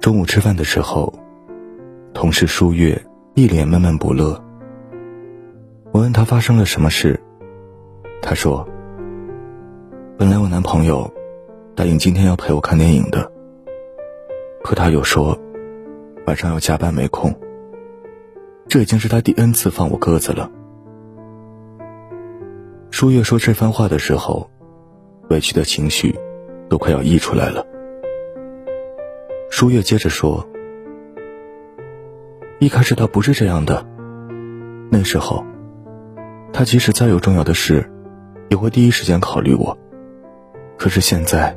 中午吃饭的时候，同事舒月一脸闷闷不乐。我问他发生了什么事，他说：“本来我男朋友答应今天要陪我看电影的，可他又说晚上要加班没空。这已经是他第 N 次放我鸽子了。”舒月说这番话的时候，委屈的情绪都快要溢出来了。舒月接着说：“一开始他不是这样的，那时候。”他即使再有重要的事，也会第一时间考虑我。可是现在，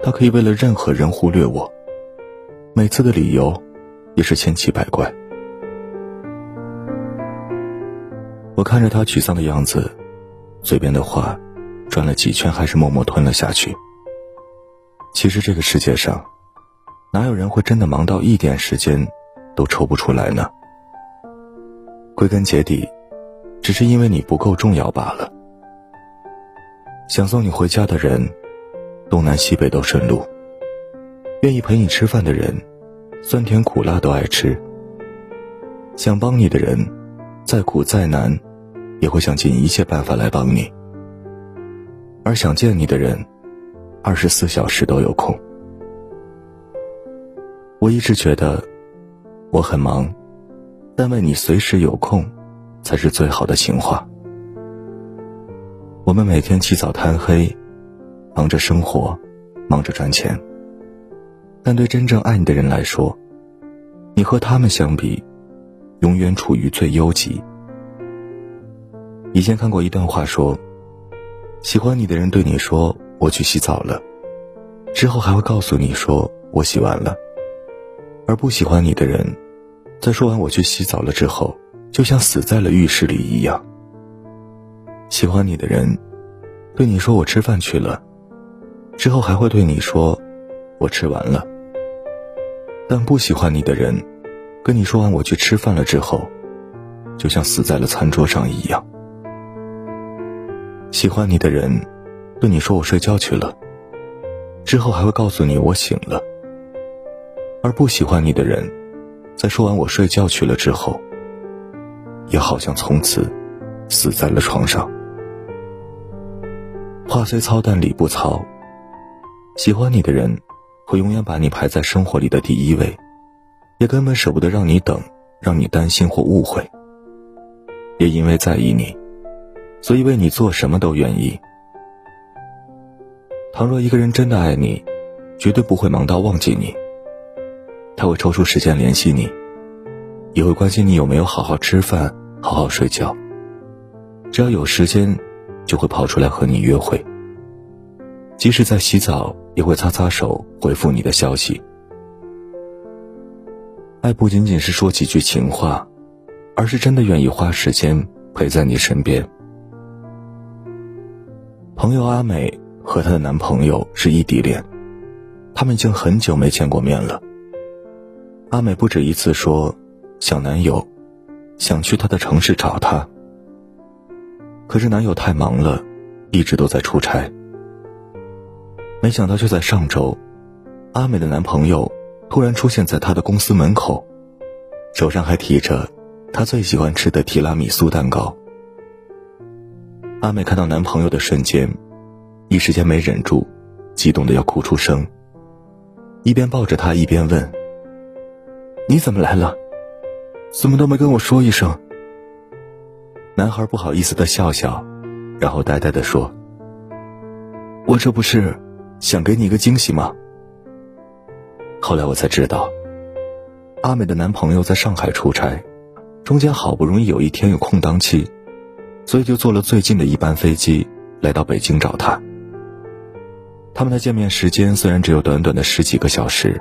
他可以为了任何人忽略我。每次的理由，也是千奇百怪。我看着他沮丧的样子，嘴边的话，转了几圈，还是默默吞了下去。其实这个世界上，哪有人会真的忙到一点时间，都抽不出来呢？归根结底。只是因为你不够重要罢了。想送你回家的人，东南西北都顺路；愿意陪你吃饭的人，酸甜苦辣都爱吃；想帮你的人，再苦再难，也会想尽一切办法来帮你；而想见你的人，二十四小时都有空。我一直觉得，我很忙，但为你随时有空。才是最好的情话。我们每天起早贪黑，忙着生活，忙着赚钱。但对真正爱你的人来说，你和他们相比，永远处于最优级。以前看过一段话，说，喜欢你的人对你说“我去洗澡了”，之后还会告诉你说“我洗完了”，而不喜欢你的人，在说完“我去洗澡了”之后。就像死在了浴室里一样。喜欢你的人，对你说“我吃饭去了”，之后还会对你说“我吃完了”。但不喜欢你的人，跟你说完“我去吃饭了”之后，就像死在了餐桌上一样。喜欢你的人，对你说“我睡觉去了”，之后还会告诉你“我醒了”。而不喜欢你的人，在说完“我睡觉去了”之后，也好像从此死在了床上。话虽糙，但理不糙。喜欢你的人，会永远把你排在生活里的第一位，也根本舍不得让你等，让你担心或误会。也因为在意你，所以为你做什么都愿意。倘若一个人真的爱你，绝对不会忙到忘记你。他会抽出时间联系你。也会关心你有没有好好吃饭、好好睡觉。只要有时间，就会跑出来和你约会。即使在洗澡，也会擦擦手回复你的消息。爱不仅仅是说几句情话，而是真的愿意花时间陪在你身边。朋友阿美和她的男朋友是异地恋，他们已经很久没见过面了。阿美不止一次说。想男友，想去他的城市找他。可是男友太忙了，一直都在出差。没想到就在上周，阿美的男朋友突然出现在她的公司门口，手上还提着她最喜欢吃的提拉米苏蛋糕。阿美看到男朋友的瞬间，一时间没忍住，激动的要哭出声，一边抱着他一边问：“你怎么来了？”怎么都没跟我说一声。男孩不好意思的笑笑，然后呆呆的说：“我这不是想给你一个惊喜吗？”后来我才知道，阿美的男朋友在上海出差，中间好不容易有一天有空档期，所以就坐了最近的一班飞机来到北京找他。他们的见面时间虽然只有短短的十几个小时，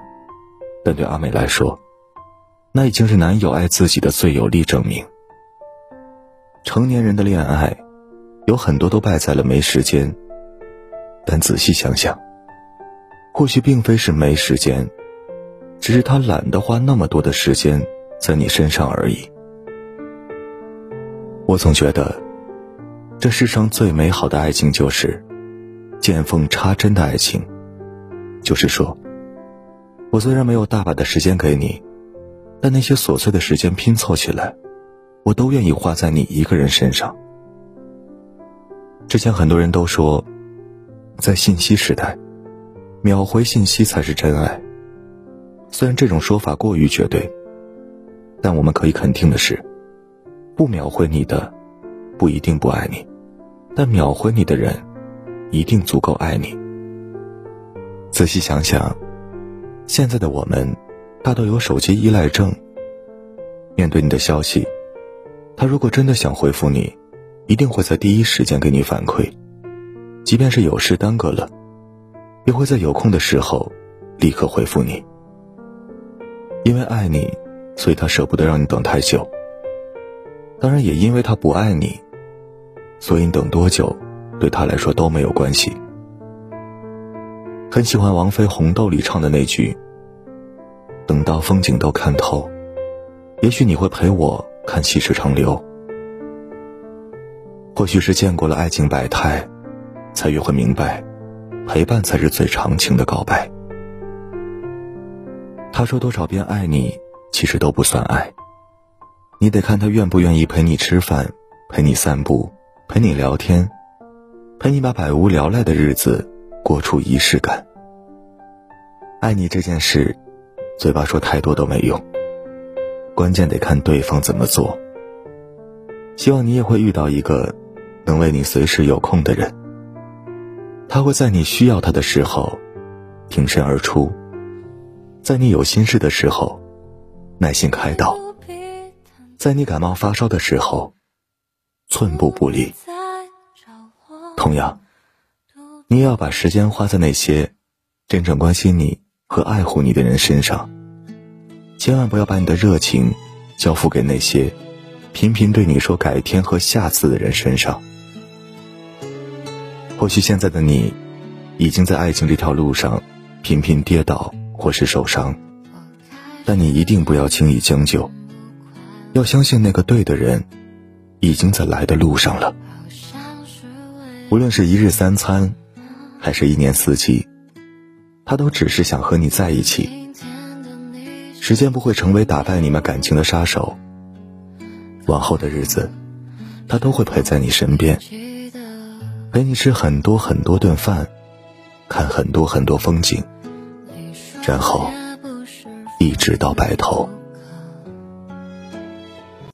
但对阿美来说。那已经是男友爱自己的最有力证明。成年人的恋爱，有很多都败在了没时间。但仔细想想，或许并非是没时间，只是他懒得花那么多的时间在你身上而已。我总觉得，这世上最美好的爱情就是，见缝插针的爱情，就是说，我虽然没有大把的时间给你，但那些琐碎的时间拼凑起来，我都愿意花在你一个人身上。之前很多人都说，在信息时代，秒回信息才是真爱。虽然这种说法过于绝对，但我们可以肯定的是，不秒回你的，不一定不爱你。但秒回你的人，一定足够爱你。仔细想想，现在的我们，大都有手机依赖症。面对你的消息，他如果真的想回复你，一定会在第一时间给你反馈，即便是有事耽搁了，也会在有空的时候立刻回复你。因为爱你，所以他舍不得让你等太久。当然，也因为他不爱你。所以等多久，对他来说都没有关系。很喜欢王菲《红豆》里唱的那句：“等到风景都看透，也许你会陪我看细水长流。”或许是见过了爱情百态，才越会明白，陪伴才是最长情的告白。他说多少遍爱你，其实都不算爱。你得看他愿不愿意陪你吃饭，陪你散步。陪你聊天，陪你把百无聊赖的日子过出仪式感。爱你这件事，嘴巴说太多都没用，关键得看对方怎么做。希望你也会遇到一个能为你随时有空的人，他会在你需要他的时候挺身而出，在你有心事的时候耐心开导，在你感冒发烧的时候。寸步不离。同样，你也要把时间花在那些真正关心你和爱护你的人身上，千万不要把你的热情交付给那些频频对你说改天和下次的人身上。或许现在的你已经在爱情这条路上频频跌倒或是受伤，但你一定不要轻易将就，要相信那个对的人。已经在来的路上了。无论是一日三餐，还是一年四季，他都只是想和你在一起。时间不会成为打败你们感情的杀手。往后的日子，他都会陪在你身边，陪你吃很多很多顿饭，看很多很多风景，然后一直到白头。